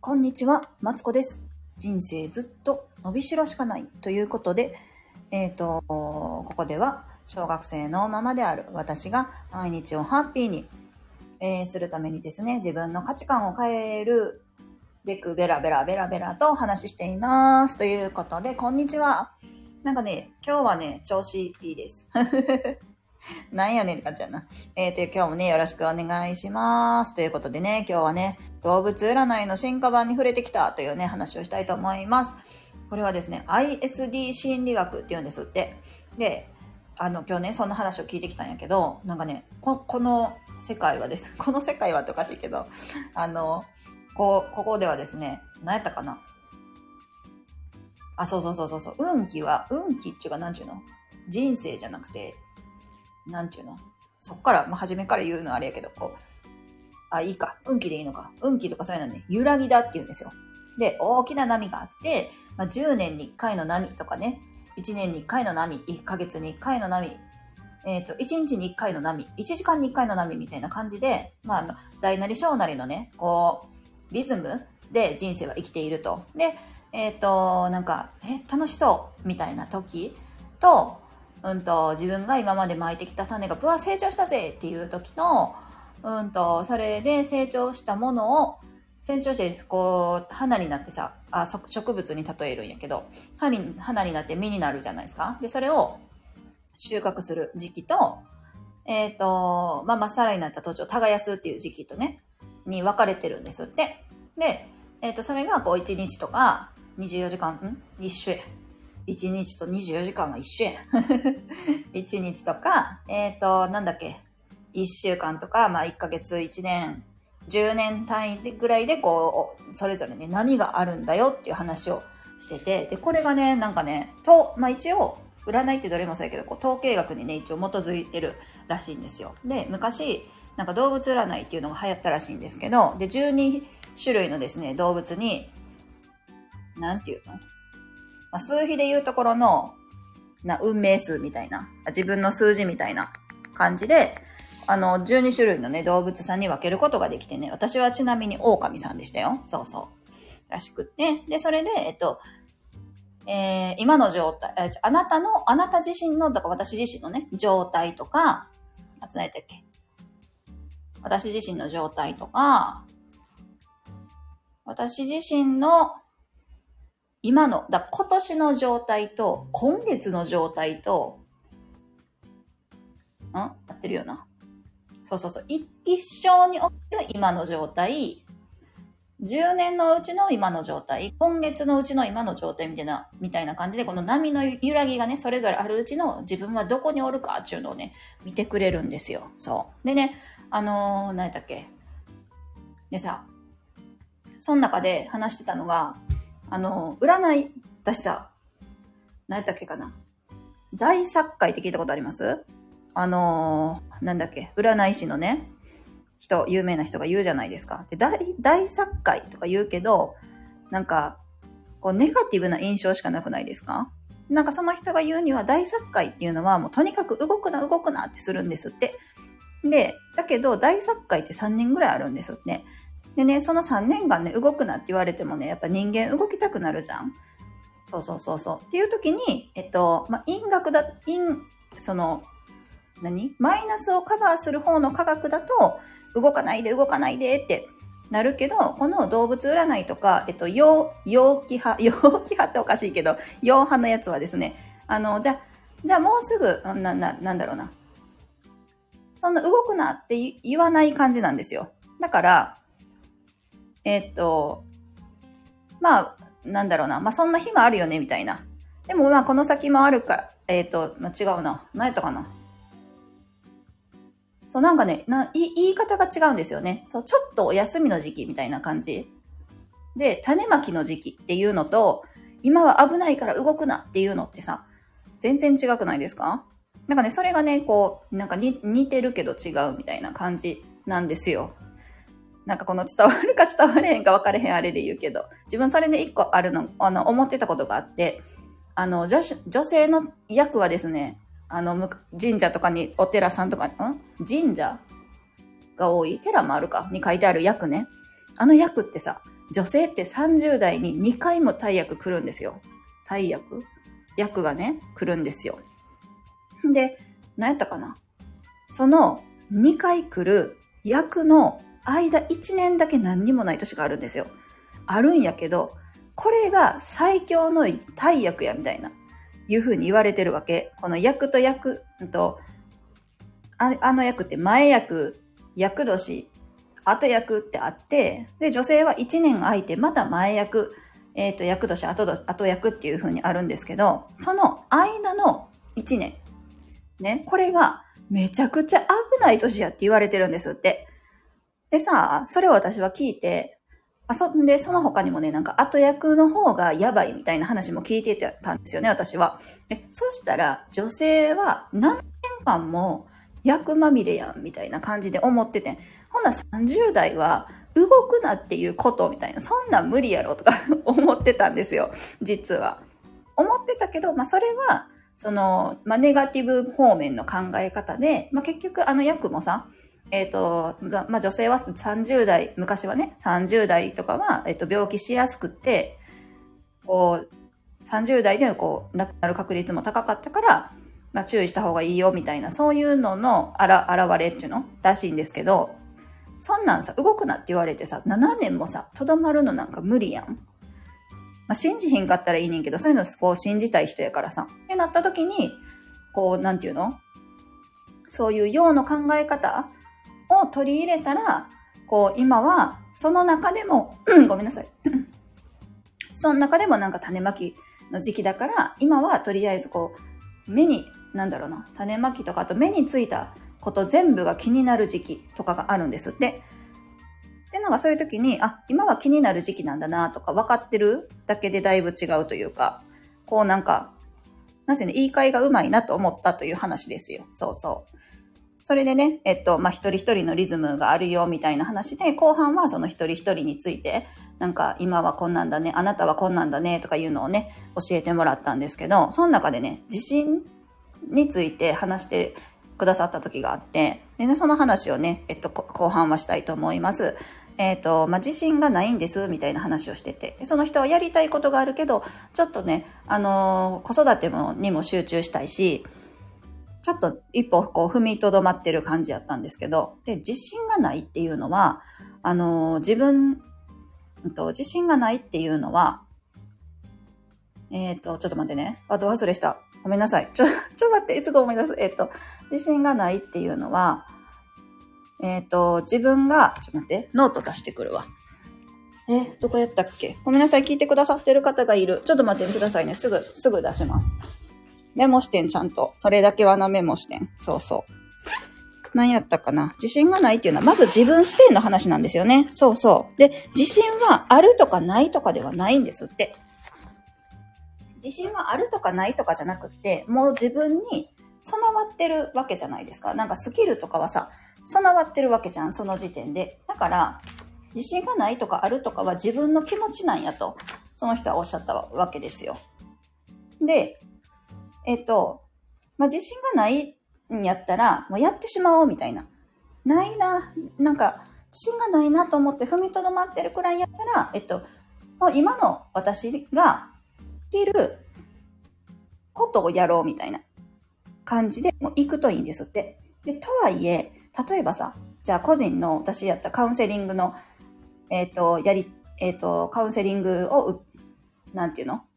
こんにちは、マツコです。人生ずっと伸びしろしかないということで、えっ、と、ここでは小学生のままである私が毎日をハッピーに、えーするためにですね、自分の価値観を変えるべくベラベラベラベラとお話ししています。ということで、こんにちは。なんかね、今日はね、調子いいです。なんやねんって感じやな。えー、と、今日もね、よろしくお願いします。ということでね、今日はね、動物占いの進化版に触れてきたというね、話をしたいと思います。これはですね、ISD 心理学って言うんですって。で、あの、今日ね、そんな話を聞いてきたんやけど、なんかね、ここの世界はです。この世界はっておかしいけど、あの、こう、ここではですね、何やったかなあ、そうそうそうそうそう。運気は、運気っていうか、なんちゅうの？人生じゃなくて、なんちゅうの？そっから、まあ、初めから言うのはあれやけど、こう、あ、いいか。運気でいいのか。運気とかそういうのね、揺らぎだって言うんですよ。で、大きな波があって、まあ、10年に1回の波とかね、1年に1回の波、1ヶ月に1回の波、えっ、と、1日に1回の波、1時間に1回の波みたいな感じで、まあ、大なり小なりのね、こう、リズムで人生は生きていると。で、えっ、と、なんか、え、楽しそうみたいな時と、うんと、自分が今まで巻いてきた種が、ぶわ、成長したぜっていう時の、うんと、それで成長したものを、成長して、こう、花になってさ、あ、植物に例えるんやけど、花に花になって実になるじゃないですか。で、それを収穫する時期と、えっ、と、まあ、まっさらになった土地を耕すっていう時期とね、に分かれてるんですって。で、えっ、と、それがこう1日とか24時間、ん？一緒や。1日と24時間は一緒やん。1日とか、えっ、と、なんだっけ、1週間とか、まあ1ヶ月、1年、10年単位でぐらいでこう、それぞれね、波があるんだよっていう話をしてて、で、これがね、なんかね、と、まあ一応、占いってどれもそうやけど、こう統計学にね、一応基づいてるらしいんですよ。で、昔、なんか動物占いっていうのが流行ったらしいんですけど、で、12種類のですね、動物に、なんていうの、まあ、数比で言うところの、な、運命数みたいな、自分の数字みたいな感じで、あの、12種類のね、動物さんに分けることができてね、私はちなみに狼さんでしたよ。そうそう。らしくって。で、それで、えっと、えー今の状態、えあなたの、あなた自身の、だから私自身のね、状態とか、あと何やったっけ？私自身の状態とか、私自身の今の、だ今年の状態と、今月の状態と、ん合ってるよな。そうそうそう。い一生における今の状態、10年のうちの今の状態、今月のうちの今の状態みたいな、みたいな感じで、この波の揺らぎがね、それぞれあるうちの自分はどこにおるかっていうのをね、見てくれるんですよ。そう。でね、あのー、何やったっけ。でさ、その中で話してたのが、あの、占い、私さ、何やったっけかな。大作会って聞いたことあります？あの、なんだっけ、占い師のね、人、有名な人が言うじゃないですか。で、大、大作会とか言うけど、なんか、こう、ネガティブな印象しかなくないですか？なんかその人が言うには大作会っていうのはもうとにかく動くな動くなってするんですって。で、だけど大作会って3年ぐらいあるんですって。でね、その3年間ね、動くなって言われてもね、やっぱ人間動きたくなるじゃん。そうそうそうそう。っていう時に、えっと、ま、因学だ、因、その、何？マイナスをカバーする方の科学だと、動かないで動かないでってなるけど、この動物占いとか、えっと、陽、陽気派、陽気派っておかしいけど、陽派のやつはですね、あの、じゃ、じゃあもうすぐ、な、な、なんだろうな。そんな動くなって言わない感じなんですよ。だから、えっと、まあ、なんだろうな。まあ、そんな日もあるよね、みたいな。でも、まあ、この先もあるか、えっと、まあ、違うな。何やったかな。そう、なんかね、な、言い方が違うんですよね。そう、ちょっとお休みの時期みたいな感じ。で、種まきの時期っていうのと、今は危ないから動くなっていうのってさ、全然違くないですか？なんかね、それがね、こう、なんか似てるけど違うみたいな感じなんですよ。なんかこの伝わるか伝われへんか分かれへんあれで言うけど、自分それで一個あるの、あの、思ってたことがあって、あの、女、女性の役はですね、あの、神社とかに、お寺さんとか、ん？神社が多い、寺もあるか？に書いてある役ね。あの役ってさ、女性って30代に2回も大役来るんですよ。大役？役がね、来るんですよ。で、何やったかな？その2回来る役の間1年だけ何にもない年があるんですよ。あるんやけど、これが最強の大役やみたいな、いう風に言われてるわけ。この役と役と、ああの役って前役、役年、後役ってあって、で、女性は1年空いてまた前役、えっ、ー、と、役年、後後役っていう風にあるんですけど、その間の1年、ね、これがめちゃくちゃ危ない年やって言われてるんですって。でさ、それを私は聞いて、あそんで、その他にもね、なんか後役の方がやばいみたいな話も聞いてたんですよね、私は。で、そしたら女性は何年間も役まみれやんみたいな感じで思ってて、ほんな30代は動くなっていうことみたいな、そんな無理やろとか 思ってたんですよ、実は。思ってたけど、まあそれは、その、まあネガティブ方面の考え方で、まあ結局あの役もさ、えっ、ー、と、まあ、女性は30代、昔はね、30代とかは、えっ、ー、と、病気しやすくて、こう、30代でこう、亡くなる確率も高かったから、まあ、注意した方がいいよ、みたいな、そういうののあら、現れっていうのらしいんですけど、そんなんさ、動くなって言われてさ、7年もさ、とどまるのなんか無理やん。まあ、信じひんかったらいいねんけど、そういうのこう信じたい人やからさ。ってなった時に、こう、なんていうの？そういう用の考え方を取り入れたら、こう、今は、その中でも、ごめんなさい。その中でもなんか種まきの時期だから、今はとりあえずこう、目に、なんだろうな、種まきとか、あと目についたこと全部が気になる時期とかがあるんですって。で、なんかそういう時に、あ、今は気になる時期なんだなとか分かってるだけでだいぶ違うというか、こうなんか、なぜね、言い換えがうまいなと思ったという話ですよ。そうそう。それでね、えっと、まあ、一人一人のリズムがあるよ、みたいな話で、後半はその一人一人について、なんか、今はこんなんだね、あなたはこんなんだね、とかいうのをね、教えてもらったんですけど、その中でね、自信について話してくださった時があって、でね、その話をね、えっと、後半はしたいと思います。えっ、ー、と、まあ、自信がないんです、みたいな話をしてて、その人はやりたいことがあるけど、ちょっとね、あのー、子育てもにも集中したいし、ちょっと一歩こう踏みとどまってる感じやったんですけど、で、自信がないっていうのは、あの、自分、と自信がないっていうのは、えっ、ー、と、ちょっと待ってね。あと忘れした。ごめんなさい。ちょ、ちょっと待って、いつか思い出す。えっ、ー、と、自信がないっていうのは、えっ、と、自分が、ちょっと待って、ノート出してくるわ。え、どこやったっけ？ごめんなさい。聞いてくださってる方がいる。ちょっと待ってくださいね。すぐ、すぐ出します。メモしてん、ちゃんと。それだけはなメモしてん。そうそう。何やったかな自信がないっていうのは、まず自分視点の話なんですよね。そうそう。で、自信はあるとかないとかではないんですって。自信はあるとかないとかじゃなくって、もう自分に備わってるわけじゃないですか。なんかスキルとかはさ、備わってるわけじゃん、その時点で。だから、自信がないとかあるとかは自分の気持ちなんやと、その人はおっしゃったわけですよ。で、えっと、まあ、自信がないんやったら、もうやってしまおうみたいな。ないな、なんか、自信がないなと思って踏みとどまってるくらいやったら、えっと、もう今の私ができることをやろうみたいな感じでもう行くといいんですって。で、とはいえ、例えばさ、じゃあ個人の私やったカウンセリングの、えっ、と、やり、えっ、と、カウンセリングを、なんていうの？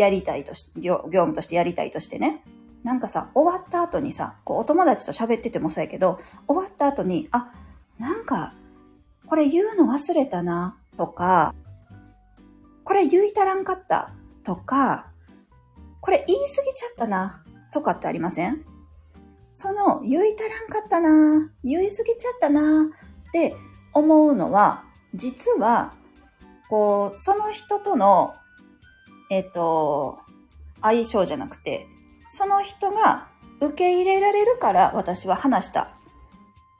やりたいとし、業業務としてやりたいとしてね。なんかさ、終わった後にさ、こうお友達と喋っててもそうやけど、終わった後に、あ、なんか、これ言うの忘れたな、とか、これ言いたらんかった、とか、これ言い過ぎちゃったな、とかってありません？その、言いたらんかったな、言い過ぎちゃったな、って思うのは、実は、こう、その人とのえっ、ー、と、相性じゃなくて、その人が受け入れられるから私は話したっ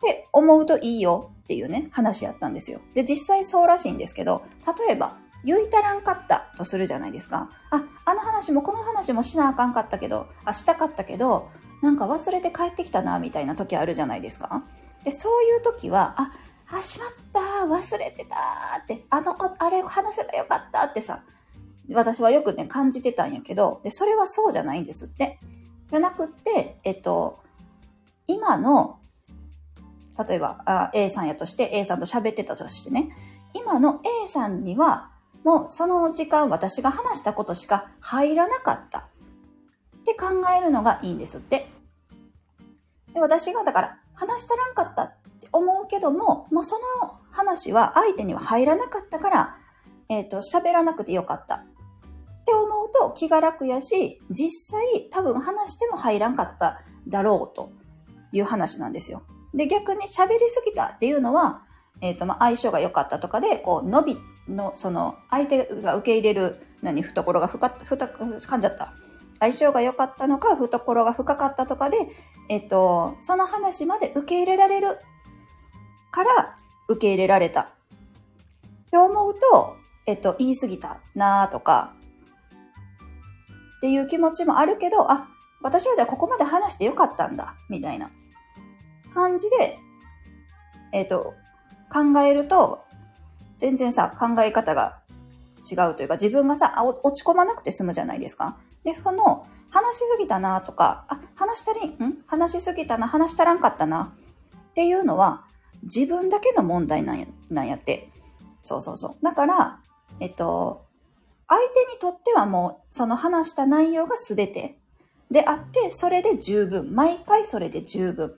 て思うといいよっていうね、話やったんですよ。で、実際そうらしいんですけど、例えば、言いたらんかったとするじゃないですか。あ、あの話もこの話もしなあかんかったけど、あ、したかったけど、なんか忘れて帰ってきたな、みたいな時あるじゃないですか。で、そういう時は、あ、あ、しまった忘れてたって、あの子、あれ話せばよかったってさ、私はよくね、感じてたんやけど、で、それはそうじゃないんですって。じゃなくって、えっと、今の、例えばあ A さんやとして A さんと喋ってたとしてね、今の A さんには、もうその時間私が話したことしか入らなかったって考えるのがいいんですって。で私がだから話したらんかったって思うけども、もうその話は相手には入らなかったから、えっ、ー、と、喋らなくてよかった。って思うと気が楽やし、実際多分話しても入らんかっただろうという話なんですよ。で、逆に喋りすぎたっていうのは、えっ、ー、と、まあ、相性が良かったとかで、こう、伸びの、その、相手が受け入れる、何、懐が深、深、噛んじゃった。相性が良かったのか、懐が深かったとかで、えっ、ー、と、その話まで受け入れられるから受け入れられた。って思うと、えっ、ー、と、言い過ぎたなとか、っていう気持ちもあるけど、あ、私はじゃあここまで話してよかったんだ、みたいな感じで、えっ、ー、と、考えると、全然さ、考え方が違うというか、自分がさ、落ち込まなくて済むじゃないですか。で、その、話しすぎたなとか、あ、話したり、ん？話しすぎたな、話したらんかったなっていうのは、自分だけの問題なんやなんやって。そうそうそう。だから、えっと、相手にとってはもう、その話した内容が全てであって、それで十分。毎回それで十分。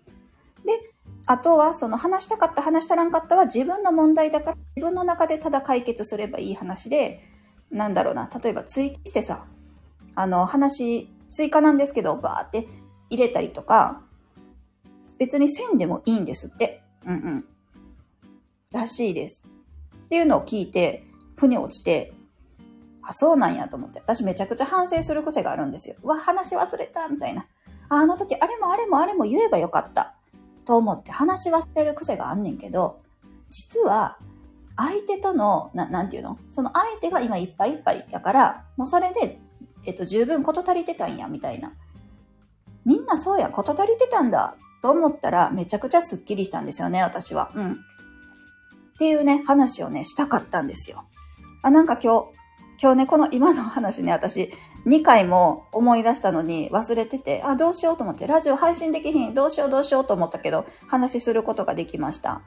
で、あとは、その話したかった、話したらんかったは自分の問題だから、自分の中でただ解決すればいい話で、なんだろうな、例えば追記してさ、あの、話、追加なんですけど、バーって入れたりとか、別にせんでもいいんですって。うんうん。らしいです。っていうのを聞いて、腑に落ちて、あ、そうなんやと思って。私めちゃくちゃ反省する癖があるんですよ。わ、話忘れたみたいな。あ、の時、あれもあれもあれも言えばよかった。と思って話忘れる癖があんねんけど、実は、相手との、ななんていうの？その相手が今いっぱいいっぱいやから、もうそれで、えっと、十分事足りてたんや、みたいな。みんなそうや、事足りてたんだ、と思ったら、めちゃくちゃスッキリしたんですよね、私は。うん。っていうね、話をね、したかったんですよ。あ、なんか今日、今日ね、この今の話ね、私、2回も思い出したのに忘れてて、あ、どうしようと思って、ラジオ配信できひん、どうしようどうしようと思ったけど、話することができました。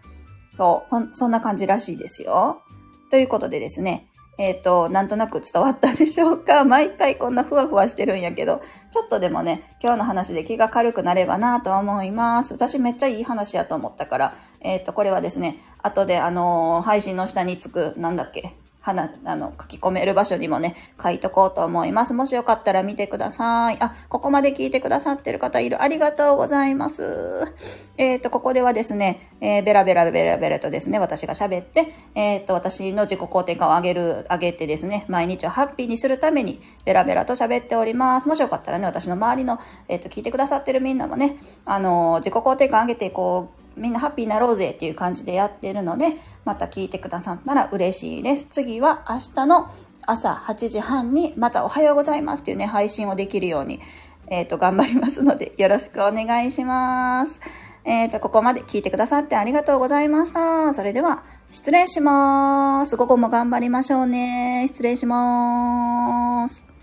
そう、そ、そんな感じらしいですよ。ということでですね、えっ、ー、と、なんとなく伝わったでしょうか？毎回こんなふわふわしてるんやけど、ちょっとでもね、今日の話で気が軽くなればなと思います。私めっちゃいい話やと思ったから、えっ、ー、と、これはですね、後であのー、配信の下につく、なんだっけ、花、あの、書き込める場所にもね、書いとこうと思います。もしよかったら見てください。あ、ここまで聞いてくださってる方いる。ありがとうございます。えっ、ー、と、ここではですね、えー、ベラベラベラベラとですね、私が喋って、えっ、ー、と、私の自己肯定感を上げる、上げてですね、毎日をハッピーにするために、ベラベラと喋っております。もしよかったらね、私の周りの、えっ、と、聞いてくださってるみんなもね、あの、自己肯定感上げてい、こう、みんなハッピーになろうぜっていう感じでやってるので、また聞いてくださったら嬉しいです。次は明日の朝8時半にまたおはようございますっていうね、配信をできるように、えっ、ー、と、頑張りますので、よろしくお願いします。えっ、ー、と、ここまで聞いてくださってありがとうございました。それでは、失礼します。午後も頑張りましょうね。失礼します。